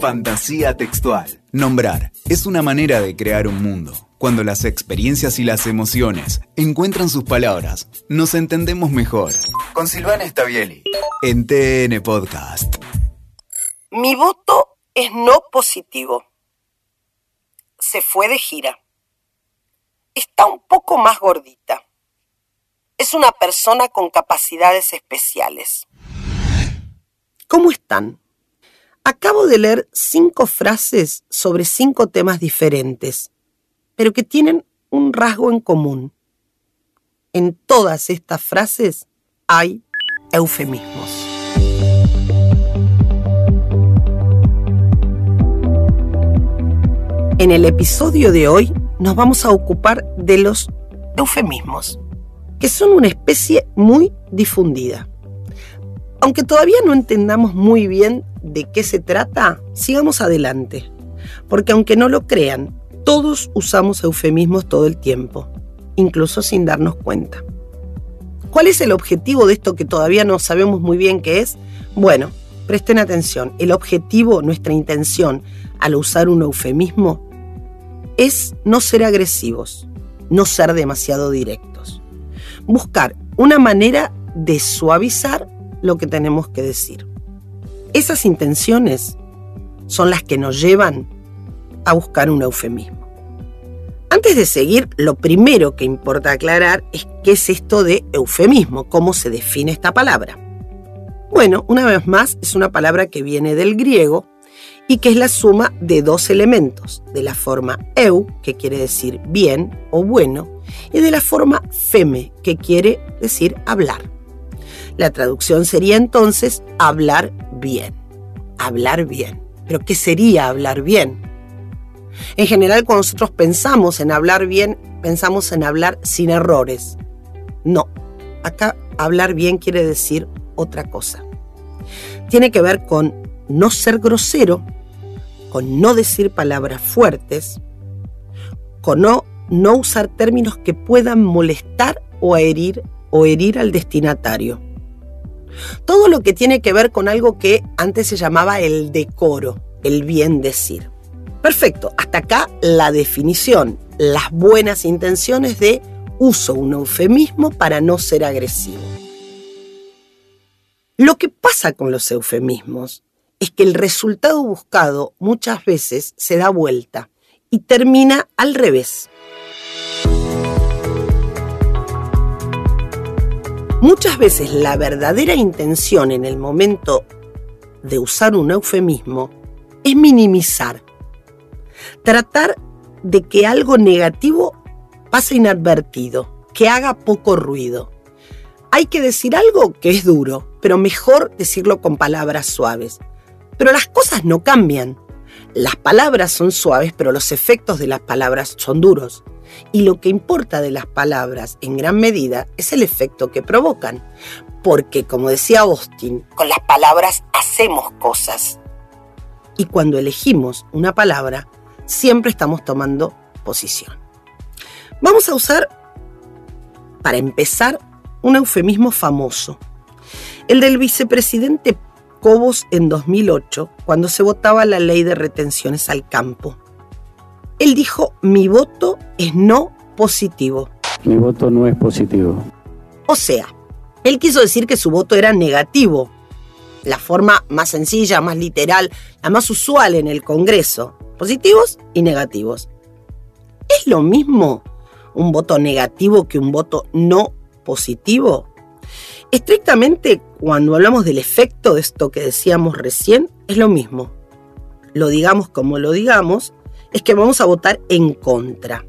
Fantasía textual. Nombrar es una manera de crear un mundo. Cuando las experiencias y las emociones encuentran sus palabras, nos entendemos mejor. Con Silvana Stavieli. En TN Podcast. Mi voto es no positivo. Se fue de gira. Está un poco más gordita. Es una persona con capacidades especiales. ¿Cómo están? Acabo de leer cinco frases sobre cinco temas diferentes, pero que tienen un rasgo en común. En todas estas frases hay eufemismos. En el episodio de hoy nos vamos a ocupar de los eufemismos, que son una especie muy difundida. Aunque todavía no entendamos muy bien de qué se trata, sigamos adelante. Porque aunque no lo crean, todos usamos eufemismos todo el tiempo, incluso sin darnos cuenta. ¿Cuál es el objetivo de esto que todavía no sabemos muy bien qué es? Bueno, presten atención. El objetivo, nuestra intención al usar un eufemismo es no ser agresivos, no ser demasiado directos. Buscar una manera de suavizar lo que tenemos que decir. Esas intenciones son las que nos llevan a buscar un eufemismo. Antes de seguir, lo primero que importa aclarar es qué es esto de eufemismo, cómo se define esta palabra. Bueno, una vez más, es una palabra que viene del griego y que es la suma de dos elementos, de la forma eu, que quiere decir bien o bueno, y de la forma feme, que quiere decir hablar. La traducción sería entonces hablar bien. Hablar bien. Pero ¿qué sería hablar bien? En general, cuando nosotros pensamos en hablar bien, pensamos en hablar sin errores. No, acá hablar bien quiere decir otra cosa. Tiene que ver con no ser grosero, con no decir palabras fuertes, con no, no usar términos que puedan molestar o herir o herir al destinatario. Todo lo que tiene que ver con algo que antes se llamaba el decoro, el bien decir. Perfecto, hasta acá la definición, las buenas intenciones de uso un eufemismo para no ser agresivo. Lo que pasa con los eufemismos es que el resultado buscado muchas veces se da vuelta y termina al revés. Muchas veces la verdadera intención en el momento de usar un eufemismo es minimizar, tratar de que algo negativo pase inadvertido, que haga poco ruido. Hay que decir algo que es duro, pero mejor decirlo con palabras suaves. Pero las cosas no cambian. Las palabras son suaves, pero los efectos de las palabras son duros. Y lo que importa de las palabras en gran medida es el efecto que provocan. Porque, como decía Austin, con las palabras hacemos cosas. Y cuando elegimos una palabra, siempre estamos tomando posición. Vamos a usar, para empezar, un eufemismo famoso. El del vicepresidente Cobos en 2008, cuando se votaba la ley de retenciones al campo. Él dijo, mi voto es no positivo. Mi voto no es positivo. O sea, él quiso decir que su voto era negativo. La forma más sencilla, más literal, la más usual en el Congreso. Positivos y negativos. ¿Es lo mismo un voto negativo que un voto no positivo? Estrictamente, cuando hablamos del efecto de esto que decíamos recién, es lo mismo. Lo digamos como lo digamos, es que vamos a votar en contra.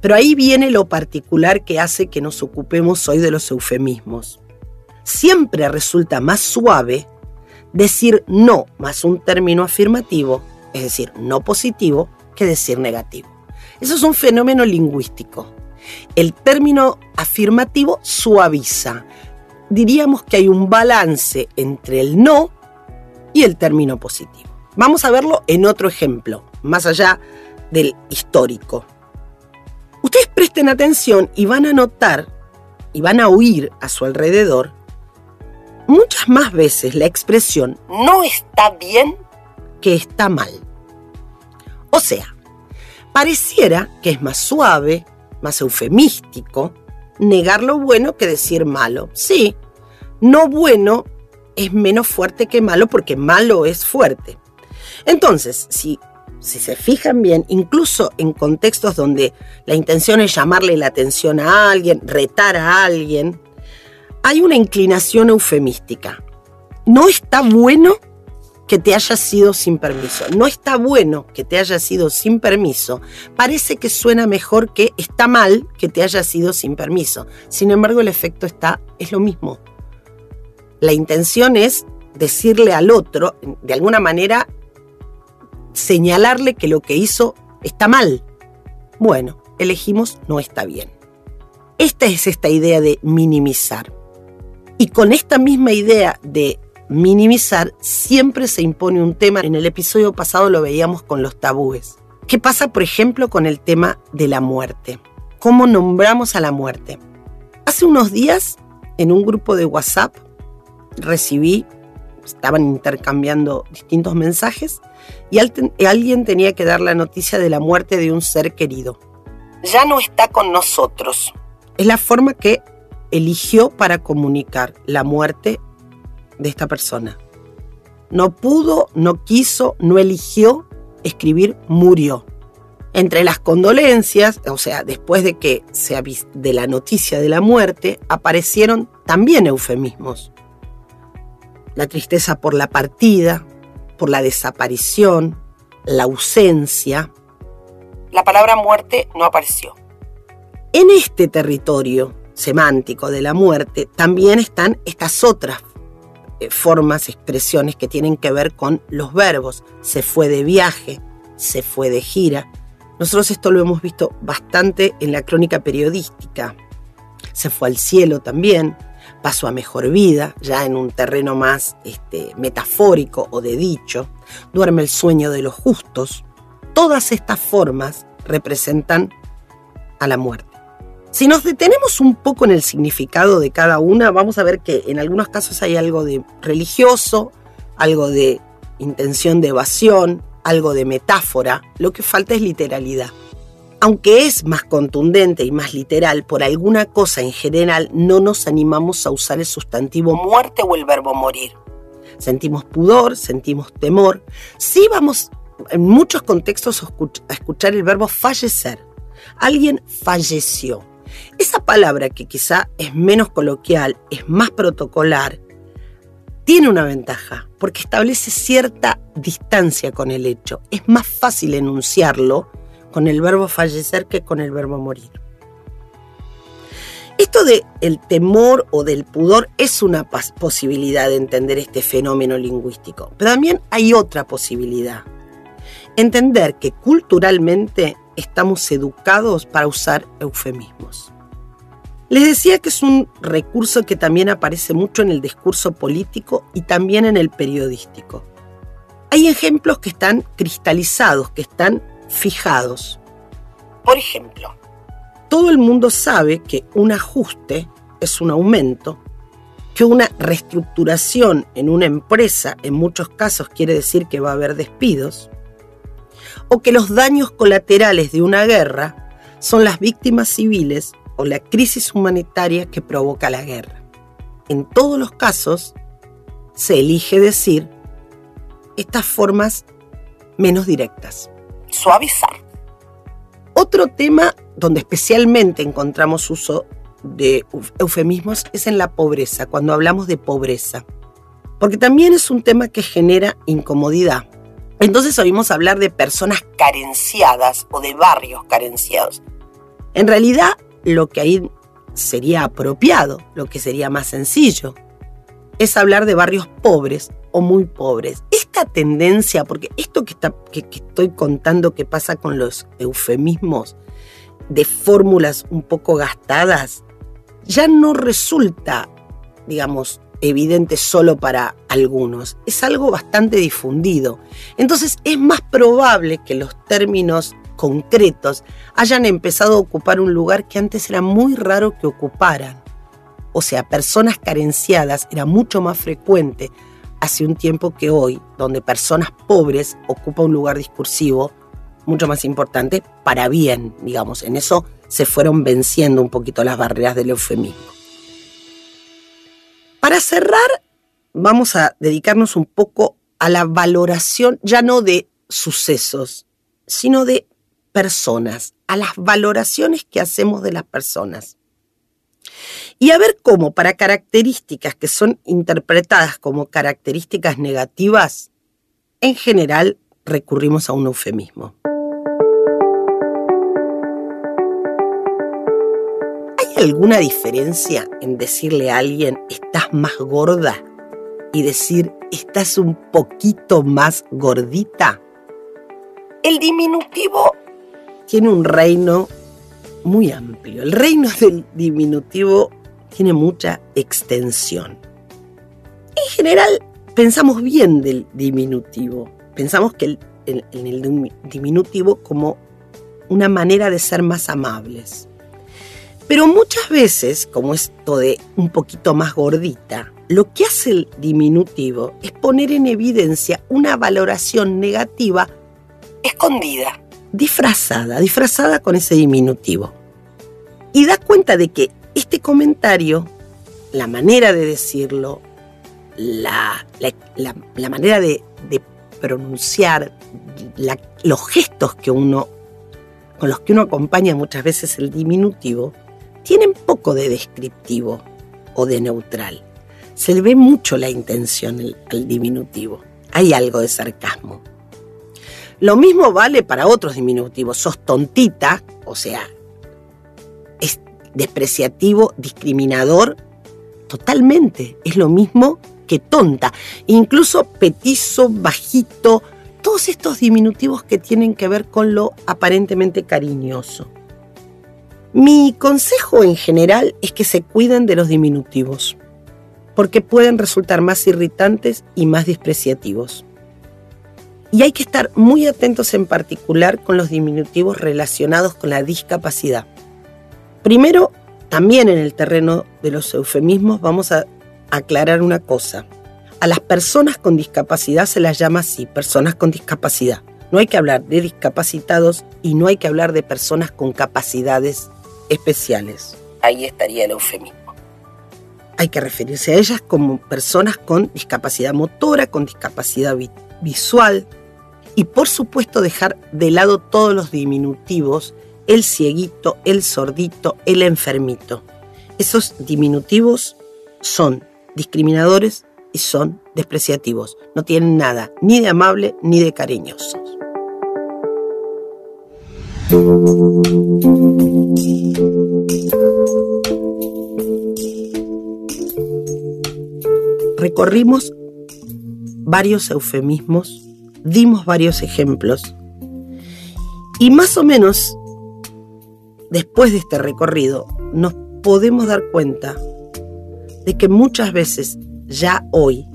Pero ahí viene lo particular que hace que nos ocupemos hoy de los eufemismos. Siempre resulta más suave decir no más un término afirmativo, es decir, no positivo, que decir negativo. Eso es un fenómeno lingüístico. El término afirmativo suaviza. Diríamos que hay un balance entre el no y el término positivo. Vamos a verlo en otro ejemplo más allá del histórico. Ustedes presten atención y van a notar y van a oír a su alrededor muchas más veces la expresión no está bien que está mal. O sea, pareciera que es más suave, más eufemístico, negar lo bueno que decir malo. Sí, no bueno es menos fuerte que malo porque malo es fuerte. Entonces, si, si se fijan bien, incluso en contextos donde la intención es llamarle la atención a alguien, retar a alguien, hay una inclinación eufemística. No está bueno que te hayas sido sin permiso. No está bueno que te hayas sido sin permiso. Parece que suena mejor que está mal que te hayas sido sin permiso. Sin embargo, el efecto está, es lo mismo. La intención es decirle al otro, de alguna manera, señalarle que lo que hizo está mal. Bueno, elegimos no está bien. Esta es esta idea de minimizar. Y con esta misma idea de minimizar, siempre se impone un tema. En el episodio pasado lo veíamos con los tabúes. ¿Qué pasa, por ejemplo, con el tema de la muerte? ¿Cómo nombramos a la muerte? Hace unos días, en un grupo de WhatsApp, recibí, estaban intercambiando distintos mensajes, y alguien tenía que dar la noticia de la muerte de un ser querido. Ya no está con nosotros. Es la forma que eligió para comunicar la muerte de esta persona. No pudo, no quiso, no eligió escribir murió. Entre las condolencias, o sea, después de que se de la noticia de la muerte, aparecieron también eufemismos. La tristeza por la partida, por la desaparición, la ausencia. La palabra muerte no apareció. En este territorio semántico de la muerte también están estas otras eh, formas, expresiones que tienen que ver con los verbos. Se fue de viaje, se fue de gira. Nosotros esto lo hemos visto bastante en la crónica periodística. Se fue al cielo también, pasó a mejor vida, ya en un terreno más este, metafórico o de dicho. Duerme el sueño de los justos. Todas estas formas representan a la muerte. Si nos detenemos un poco en el significado de cada una, vamos a ver que en algunos casos hay algo de religioso, algo de intención de evasión, algo de metáfora, lo que falta es literalidad. Aunque es más contundente y más literal, por alguna cosa en general no nos animamos a usar el sustantivo muerte o el verbo morir. Sentimos pudor, sentimos temor. Sí vamos en muchos contextos a escuchar el verbo fallecer. Alguien falleció. Esa palabra que quizá es menos coloquial, es más protocolar, tiene una ventaja, porque establece cierta distancia con el hecho. Es más fácil enunciarlo con el verbo fallecer que con el verbo morir. Esto de el temor o del pudor es una posibilidad de entender este fenómeno lingüístico, pero también hay otra posibilidad. Entender que culturalmente estamos educados para usar eufemismos. Les decía que es un recurso que también aparece mucho en el discurso político y también en el periodístico. Hay ejemplos que están cristalizados, que están fijados. Por ejemplo, todo el mundo sabe que un ajuste es un aumento, que una reestructuración en una empresa en muchos casos quiere decir que va a haber despidos, o que los daños colaterales de una guerra son las víctimas civiles o la crisis humanitaria que provoca la guerra. En todos los casos, se elige decir estas formas menos directas. Suavizar. Otro tema donde especialmente encontramos uso de eufemismos es en la pobreza, cuando hablamos de pobreza. Porque también es un tema que genera incomodidad. Entonces oímos hablar de personas carenciadas o de barrios carenciados. En realidad, lo que ahí sería apropiado, lo que sería más sencillo, es hablar de barrios pobres o muy pobres. Tendencia, porque esto que, está, que, que estoy contando que pasa con los eufemismos de fórmulas un poco gastadas, ya no resulta, digamos, evidente solo para algunos, es algo bastante difundido. Entonces es más probable que los términos concretos hayan empezado a ocupar un lugar que antes era muy raro que ocuparan. O sea, personas carenciadas era mucho más frecuente hace un tiempo que hoy, donde personas pobres ocupan un lugar discursivo mucho más importante para bien, digamos. En eso se fueron venciendo un poquito las barreras del eufemismo. Para cerrar, vamos a dedicarnos un poco a la valoración ya no de sucesos, sino de personas, a las valoraciones que hacemos de las personas. Y a ver cómo para características que son interpretadas como características negativas, en general recurrimos a un eufemismo. ¿Hay alguna diferencia en decirle a alguien estás más gorda y decir estás un poquito más gordita? El diminutivo tiene un reino muy amplio. El reino del diminutivo tiene mucha extensión. En general, pensamos bien del diminutivo. Pensamos que en el diminutivo como una manera de ser más amables. Pero muchas veces, como esto de un poquito más gordita, lo que hace el diminutivo es poner en evidencia una valoración negativa escondida, disfrazada, disfrazada con ese diminutivo. Y da cuenta de que este comentario, la manera de decirlo, la, manera de, pronunciar, los gestos que uno, con los que uno acompaña muchas veces el diminutivo, tienen poco de descriptivo o de neutral. Se le ve mucho la intención al diminutivo. Hay algo de sarcasmo. Lo mismo vale para otros diminutivos. Sos tontita, o sea, despreciativo, discriminador, totalmente. Es lo mismo que tonta. Incluso petizo, bajito, todos estos diminutivos que tienen que ver con lo aparentemente cariñoso. Mi consejo en general es que se cuiden de los diminutivos, porque pueden resultar más irritantes y más despreciativos. Y hay que estar muy atentos en particular con los diminutivos relacionados con la discapacidad. Primero, también en el terreno de los eufemismos vamos a aclarar una cosa. A las personas con discapacidad se las llama así, personas con discapacidad. No hay que hablar de discapacitados y no hay que hablar de personas con capacidades especiales. Ahí estaría el eufemismo. Hay que referirse a ellas como personas con discapacidad motora, con discapacidad visual, y por supuesto dejar de lado todos los diminutivos, el cieguito, el sordito, el enfermito. Esos diminutivos son discriminadores y son despreciativos. No tienen nada ni de amable ni de cariñosos. Recorrimos varios eufemismos dimos varios ejemplos y más o menos después de este recorrido nos podemos dar cuenta de que muchas veces ya hoy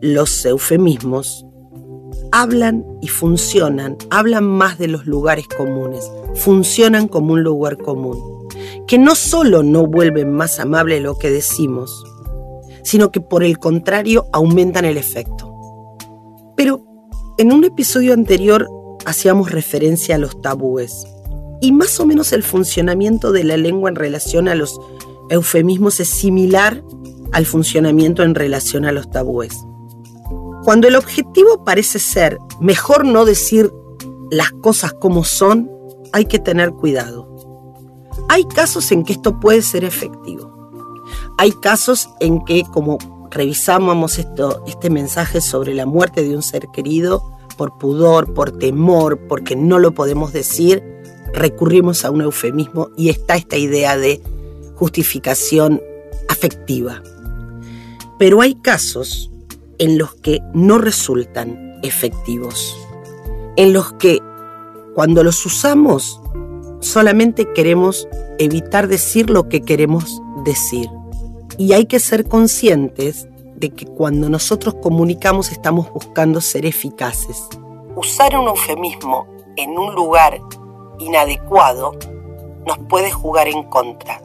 los eufemismos hablan y funcionan, hablan más de los lugares comunes, funcionan como un lugar común, que no solo no vuelven más amable lo que decimos, sino que por el contrario aumentan el efecto. Pero en un episodio anterior hacíamos referencia a los tabúes y más o menos el funcionamiento de la lengua en relación a los eufemismos es similar al funcionamiento en relación a los tabúes. Cuando el objetivo parece ser mejor no decir las cosas como son, hay que tener cuidado. Hay casos en que esto puede ser efectivo. Hay casos en que, como revisábamos esto, este mensaje sobre la muerte de un ser querido, por pudor, por temor, porque no lo podemos decir, recurrimos a un eufemismo y está esta idea de justificación afectiva. Pero hay casos en los que no resultan efectivos, en los que cuando los usamos solamente queremos evitar decir lo que queremos decir. Y hay que ser conscientes de que cuando nosotros comunicamos estamos buscando ser eficaces. Usar un eufemismo en un lugar inadecuado nos puede jugar en contra,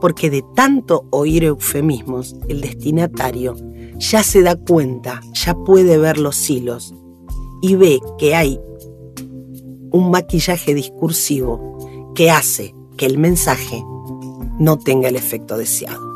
porque de tanto oír eufemismos, el destinatario ya se da cuenta, ya puede ver los hilos y ve que hay un maquillaje discursivo que hace que el mensaje no tenga el efecto deseado.